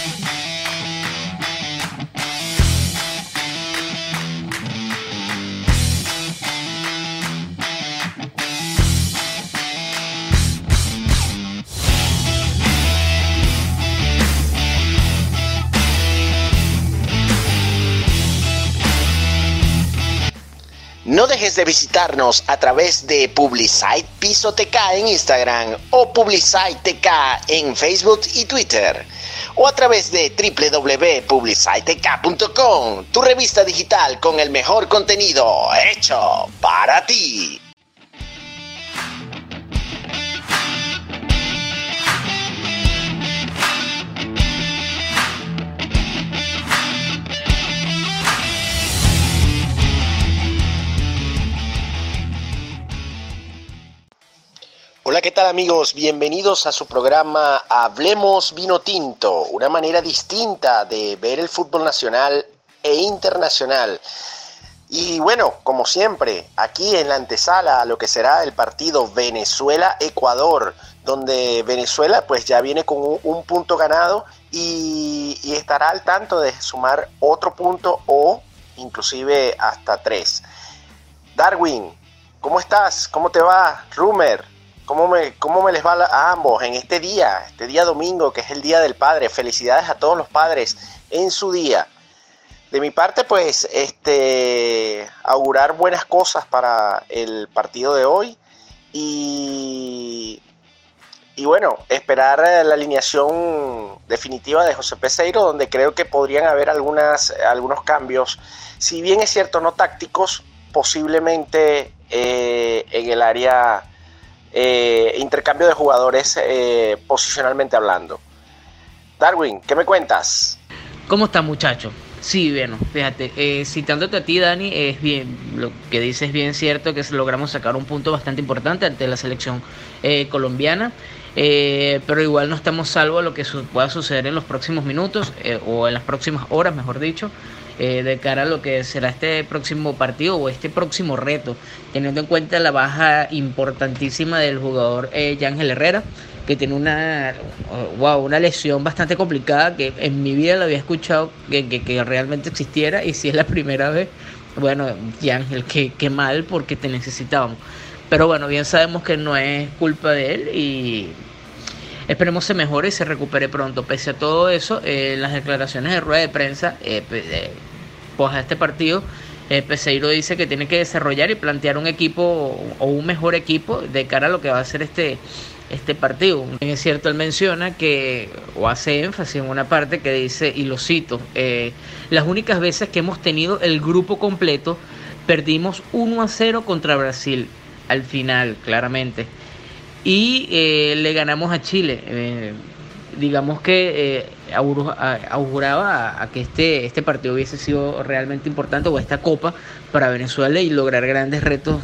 No dejes de visitarnos a través de Publicite Piso TK en Instagram o Publicite TK en Facebook y Twitter. O a través de www.publicitek.com, tu revista digital con el mejor contenido hecho para ti. ¿Qué tal amigos? Bienvenidos a su programa Hablemos Vino Tinto, una manera distinta de ver el fútbol nacional e internacional. Y bueno, como siempre, aquí en la antesala a lo que será el partido Venezuela-Ecuador, donde Venezuela pues ya viene con un, punto ganado y, y estará al tanto de sumar otro punto o inclusive hasta tres. Darwin, ¿cómo estás? ¿Cómo te va? Rumer, ¿Cómo me, ¿Cómo me les va a ambos en este día, este día domingo, que es el Día del Padre? Felicidades a todos los padres en su día. De mi parte, pues, este, augurar buenas cosas para el partido de hoy y, y bueno, esperar la alineación definitiva de José Peseiro, donde creo que podrían haber algunas, algunos cambios, si bien es cierto, no tácticos, posiblemente eh, en el área eh, intercambio de jugadores eh, posicionalmente hablando. Darwin, ¿qué me cuentas? ¿Cómo está muchacho? Sí, bueno, fíjate, eh, citándote a ti, Dani, es bien, lo que dices es bien cierto que logramos sacar un punto bastante importante ante la selección colombiana, pero igual no estamos salvos a lo que pueda suceder en los próximos minutos o en las próximas horas, mejor dicho. Eh, de cara a lo que será este próximo partido o este próximo reto, teniendo en cuenta la baja importantísima del jugador eh, Yángel Herrera, que tiene una, wow, una lesión bastante complicada que en mi vida lo había escuchado que, realmente existiera y si es la primera vez, bueno, Yángel, qué, qué mal porque te necesitábamos. Pero bueno, bien sabemos que no es culpa de él y Esperemos se mejore y se recupere pronto. Pese a todo eso, eh, las declaraciones de rueda de prensa, eh, a este partido, eh, Peseiro dice que tiene que desarrollar y plantear un equipo o un mejor equipo de cara a lo que va a ser este, este partido. Es cierto, él menciona que, o hace énfasis en una parte que dice, y lo cito, eh, las únicas veces que hemos tenido el grupo completo, perdimos 1 a 0 contra Brasil, al final, claramente y eh, le ganamos a Chile. Digamos que eh, auguraba a, que este, este partido hubiese sido realmente importante o esta copa para Venezuela y lograr grandes retos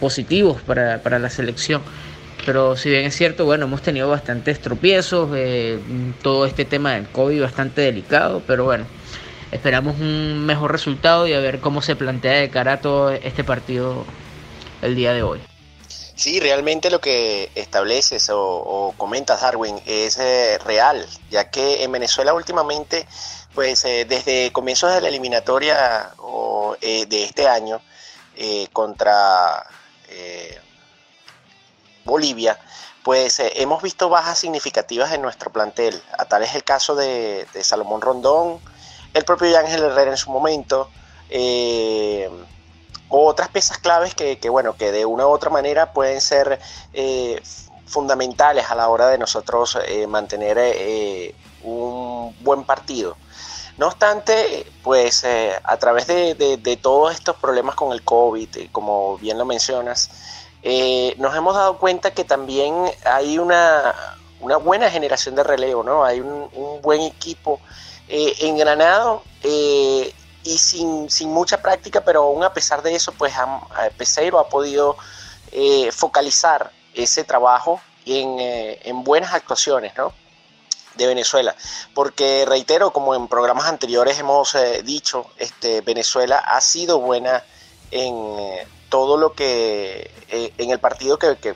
positivos para, para, la selección. Pero si bien es cierto, bueno, hemos tenido bastantes tropiezos, todo este tema del COVID bastante delicado, pero bueno, esperamos un mejor resultado y a ver cómo se plantea de cara a todo este partido el día de hoy. Sí, realmente lo que estableces o, comentas, Darwin, es eh, real, ya que en Venezuela últimamente, pues eh, desde comienzos de la eliminatoria eh, de este año contra Bolivia, pues hemos visto bajas significativas en nuestro plantel. A tal es el caso de, Salomón Rondón, el propio Ángel Herrera en su momento otras piezas claves que, bueno, que de una u otra manera pueden ser eh, fundamentales a la hora de nosotros eh, mantener eh, un buen partido. No obstante, pues a través de, todos estos problemas con el COVID, como bien lo mencionas, nos hemos dado cuenta que también hay una, buena generación de relevo, ¿no? Hay un, un buen equipo engranado y sin, mucha práctica, pero aún a pesar de eso, pues Peseiro ha podido eh, focalizar ese trabajo en, eh, en buenas actuaciones, ¿no? de Venezuela, porque reitero, como en programas anteriores hemos eh, dicho, este, Venezuela ha sido buena en todo lo que, en el partido que, que,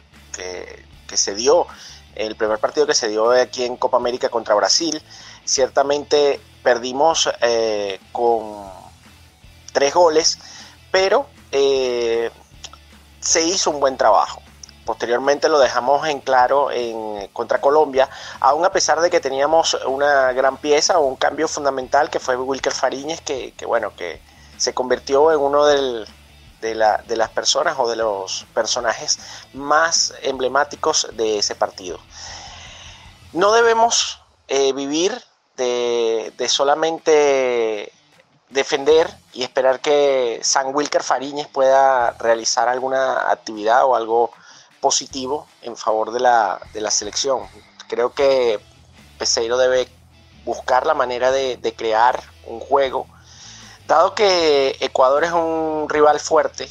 que, se dio el primer partido que se dio aquí en Copa América contra Brasil. Ciertamente perdimos eh, con tres goles, pero eh, se hizo un buen trabajo. Posteriormente lo dejamos en claro en contra Colombia, aún a pesar de que teníamos una gran pieza o un cambio fundamental que fue Wilker Fariñez, que, bueno, que se convirtió en uno de, las personas o de los personajes más emblemáticos de ese partido. No debemos eh, vivir de, solamente defender y esperar que San Wilker Fariñez pueda realizar alguna actividad o algo positivo en favor de la, de la selección. Creo que Peseiro debe buscar la manera de, crear un juego, dado que Ecuador es un rival fuerte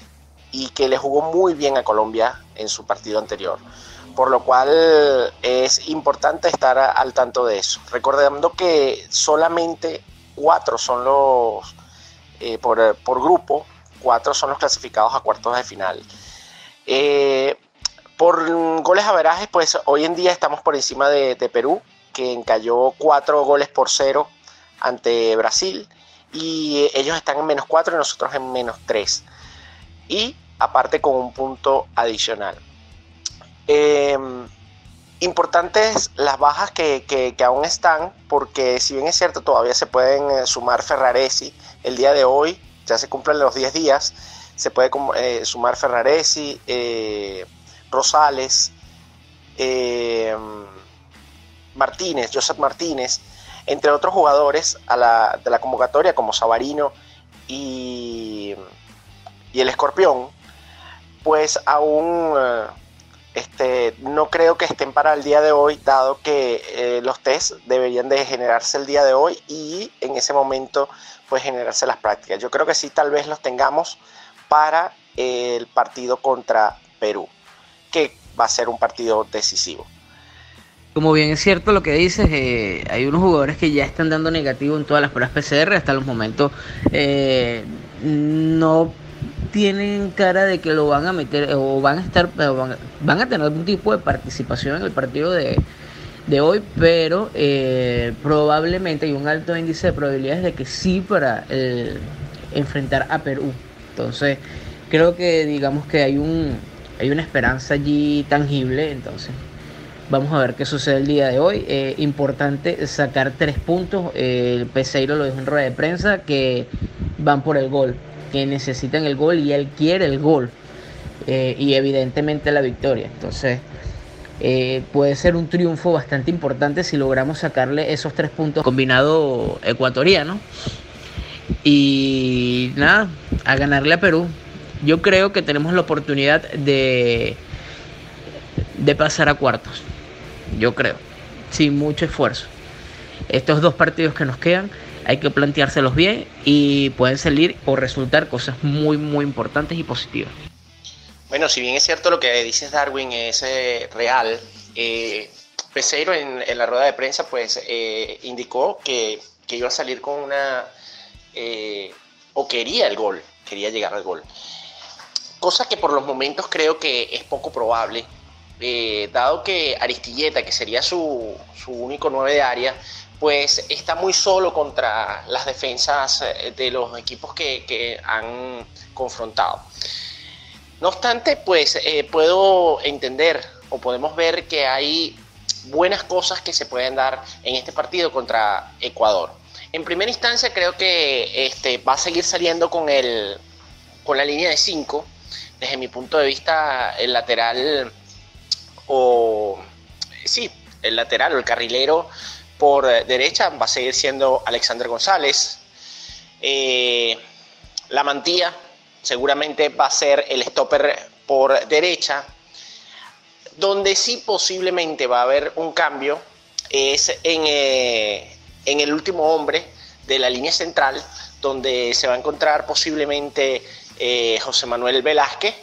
y que le jugó muy bien a Colombia en su partido anterior, por lo cual es importante estar al tanto de eso, recordando que solamente cuatro son los, eh, por, por, grupo, cuatro son los clasificados a cuartos de final. Eh, por goles averajes, pues hoy en día estamos por encima de, Perú, que encalló cuatro goles por cero ante Brasil. Y ellos están en menos cuatro y nosotros en menos tres. Y aparte con un punto adicional. Em, importantes las bajas que, aún están, porque si bien es cierto, todavía se pueden eh, sumar Ferraresi el día de hoy, ya se cumplen los 10 días, se puede eh, sumar Ferraresi, eh, Rosales, eh, Martínez, Joseph Martínez, entre otros jugadores a la, de la convocatoria como Sabarino y, y el Escorpión, pues aún este, no creo que estén para el día de hoy, dado que eh, los test deberían de generarse el día de hoy y en ese momento pues generarse las prácticas. Yo creo que sí, tal vez los tengamos para el partido contra Perú que va a ser un partido decisivo. Como bien es cierto lo que dices, eh, hay unos jugadores que ya están dando negativo en todas las pruebas PCR hasta los momentos. Eh, no tienen cara de que lo van a meter o van a estar van, a tener algún tipo de participación en el partido de, hoy, pero eh, probablemente hay un alto índice de probabilidades de que sí para enfrentar a Perú. Entonces, creo que digamos que hay un hay una esperanza allí tangible, entonces vamos a ver qué sucede el día de hoy. Eh, importante sacar tres puntos, el Peseiro lo dijo en rueda de prensa, que van por el gol, que necesitan el gol y él quiere el gol eh, y evidentemente la victoria. Entonces eh, puede ser un triunfo bastante importante si logramos sacarle esos tres puntos combinado ecuatoriano. Y nada, a ganarle a Perú yo creo que tenemos la oportunidad de, de pasar a cuartos. Yo creo, sin mucho esfuerzo. Estos dos partidos que nos quedan hay que planteárselos bien y pueden salir o resultar cosas muy, muy importantes y positivas. Bueno, si bien es cierto lo que dices Darwin es eh, real, eh, Peseiro en, la rueda de prensa pues eh, indicó que, iba a salir con una... Eh, o quería el gol, quería llegar al gol cosa que por los momentos creo que es poco probable, dado que Aristilleta, que sería su, único nueve de área, pues está muy solo contra las defensas eh, de los equipos que, han confrontado. No obstante, pues eh, puedo entender o podemos ver que hay buenas cosas que se pueden dar en este partido contra Ecuador. En primera instancia creo que este, va a seguir saliendo con, el, con la línea de 5 desde mi punto de vista, el lateral o sí, el lateral o el carrilero por derecha va a seguir siendo Alexander González. Eh, la mantilla seguramente va a ser el stopper por derecha. Donde sí posiblemente va a haber un cambio es en, eh, en el último hombre de la línea central, donde se va a encontrar posiblemente eh, José Manuel Velázquez,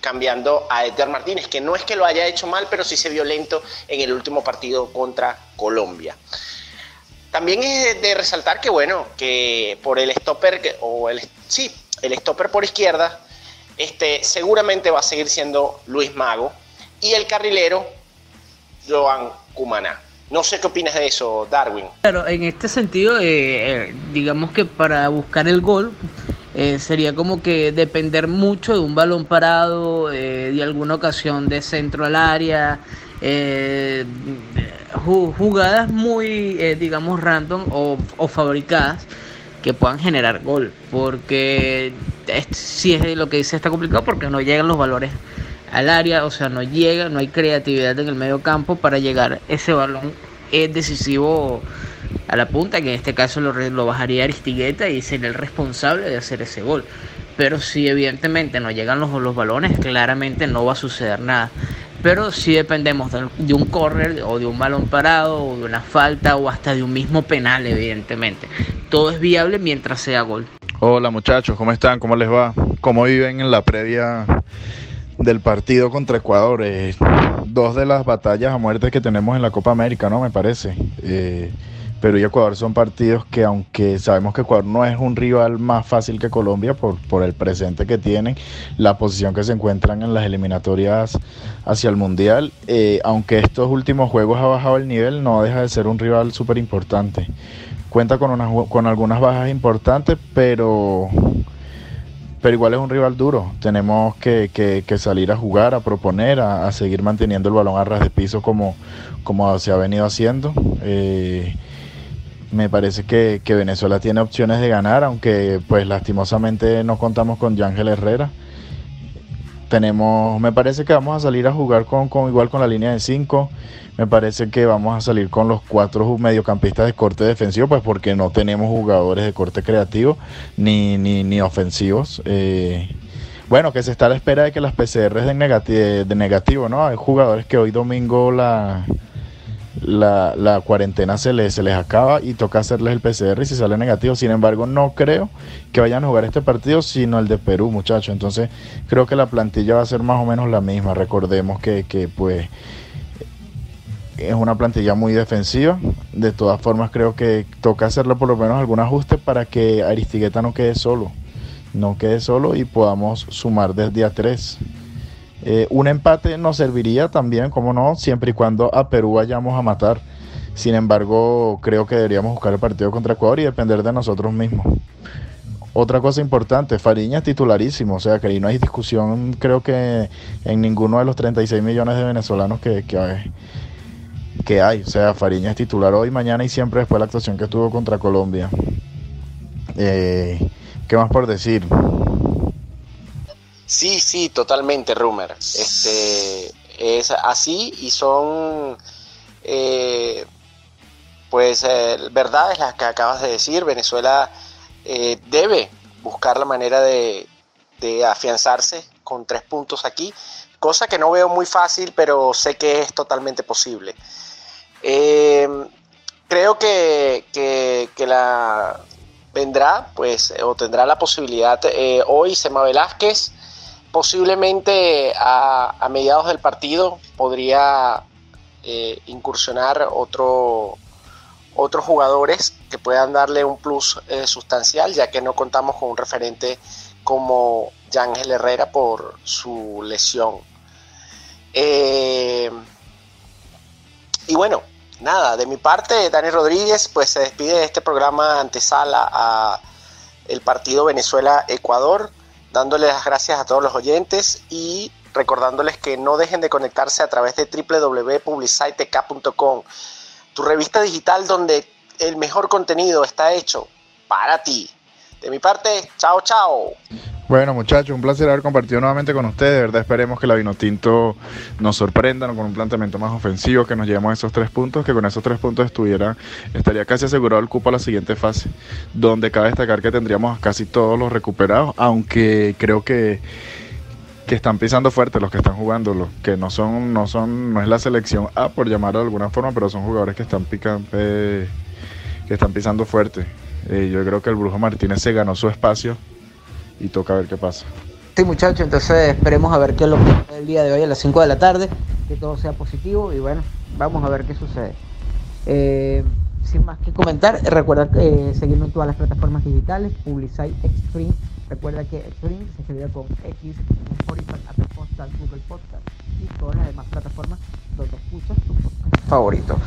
cambiando a Edgar Martínez, que no es que lo haya hecho mal, pero sí se vio lento en el último partido contra Colombia. También es de resaltar que, bueno, que por el stopper, o el, sí, el stopper por izquierda, este, seguramente va a seguir siendo Luis Mago. Y el carrilero Joan Cumaná. No sé qué opinas de eso, Darwin. Claro, en este sentido, eh, eh, digamos que para buscar el gol eh, sería como que depender mucho de un balón parado, de alguna ocasión de centro al área, jugadas muy, digamos, random o, fabricadas que puedan generar gol, porque si es lo que dice está complicado porque no llegan los valores al área, o sea, no llega, no hay creatividad en el medio campo para llegar ese balón es decisivo a la punta, que en este caso lo, lo bajaría Aristigueta y sería el responsable de hacer ese gol. Pero si evidentemente no llegan los, los balones, claramente no va a suceder nada. Pero si dependemos de, un córner o de un balón parado o de una falta o hasta de un mismo penal, evidentemente. Todo es viable mientras sea gol. Hola muchachos, ¿cómo están? ¿Cómo les va? ¿Cómo viven en la previa del partido contra Ecuador. Eh, dos de las batallas a muerte que tenemos en la Copa América, ¿no? Me parece. Eh, Perú y Ecuador son partidos que aunque sabemos que Ecuador no es un rival más fácil que Colombia por, por el presente que tienen, la posición que se encuentran en las eliminatorias hacia el Mundial, eh, aunque estos últimos juegos ha bajado el nivel, no deja de ser un rival súper importante. Cuenta con, con algunas bajas importantes, pero pero igual es un rival duro. Tenemos que, que, salir a jugar, a proponer, a, seguir manteniendo el balón a ras de piso como, como se ha venido haciendo. Eh, me parece que, que, Venezuela tiene opciones de ganar, aunque pues lastimosamente no contamos con Yángel Herrera tenemos, me parece que vamos a salir a jugar con, con igual con la línea de 5. Me parece que vamos a salir con los cuatro mediocampistas de corte defensivo, pues porque no tenemos jugadores de corte creativo ni, ni, ni ofensivos. Eh, bueno, que se está a la espera de que las PCRs de, negativo, de negativo, ¿no? Hay jugadores que hoy domingo la, la, la, cuarentena se les, se les acaba y toca hacerles el PCR y si sale negativo. Sin embargo, no creo que vayan a jugar este partido, sino el de Perú, muchachos. Entonces, creo que la plantilla va a ser más o menos la misma. Recordemos que, que pues es una plantilla muy defensiva. De todas formas, creo que toca hacerle por lo menos algún ajuste para que Aristigueta no quede solo. No quede solo y podamos sumar desde día 3. Eh, un empate nos serviría también, como no, siempre y cuando a Perú vayamos a matar. Sin embargo, creo que deberíamos buscar el partido contra Ecuador y depender de nosotros mismos. Otra cosa importante, Fariña es titularísimo, o sea que ahí no hay discusión, creo que en ninguno de los 36 millones de venezolanos que, que, que hay. O sea, Fariña es titular hoy, mañana y siempre después de la actuación que tuvo contra Colombia. Eh, ¿Qué más por decir? Sí, sí, totalmente, Rumer. Este, es así y son, eh, pues, eh, verdades las que acabas de decir. Venezuela eh, debe buscar la manera de, de afianzarse con tres puntos aquí, cosa que no veo muy fácil, pero sé que es totalmente posible. creo que, que, que, la vendrá, pues, o tendrá la posibilidad hoy Sema Velázquez posiblemente a, mediados del partido podría eh, incursionar otro, otros jugadores que puedan darle un plus eh, sustancial, ya que no contamos con un referente como Yángel Herrera por su lesión. Eh, y bueno, nada, de mi parte, Dani Rodríguez pues se despide de este programa antesala a el partido Venezuela-Ecuador dándole las gracias a todos los oyentes y recordándoles que no dejen de conectarse a través de www.publicitek.com, tu revista digital donde el mejor contenido está hecho para ti. De mi parte, chao, chao. Bueno, muchachos, un placer haber compartido nuevamente con ustedes. De verdad, esperemos que la Vinotinto nos sorprenda con un planteamiento más ofensivo, que nos llevemos a esos tres puntos, que con esos tres puntos estuviera, estaría casi asegurado el cupo a la siguiente fase, donde cabe destacar que tendríamos casi todos los recuperados, aunque creo que que están pisando fuerte los que están jugando, los que no son, no son, no es la selección A por llamarlo de alguna forma, pero son jugadores que están picando, que están pisando fuerte. Eh, yo creo que el Brujo Martínez se ganó su espacio y toca ver qué pasa. Sí, muchachos, entonces esperemos a ver qué es lo que el día de hoy a las 5 de la tarde, que todo sea positivo y bueno, vamos a ver qué sucede. Eh, sin más que comentar, recuerda eh, seguirnos en todas las plataformas digitales, Publicite Extreme. Recuerda que Extreme se escribe con X, Spotify, Apple Podcast, Google Podcast y todas las demás plataformas donde escuchas tu podcast. favorito.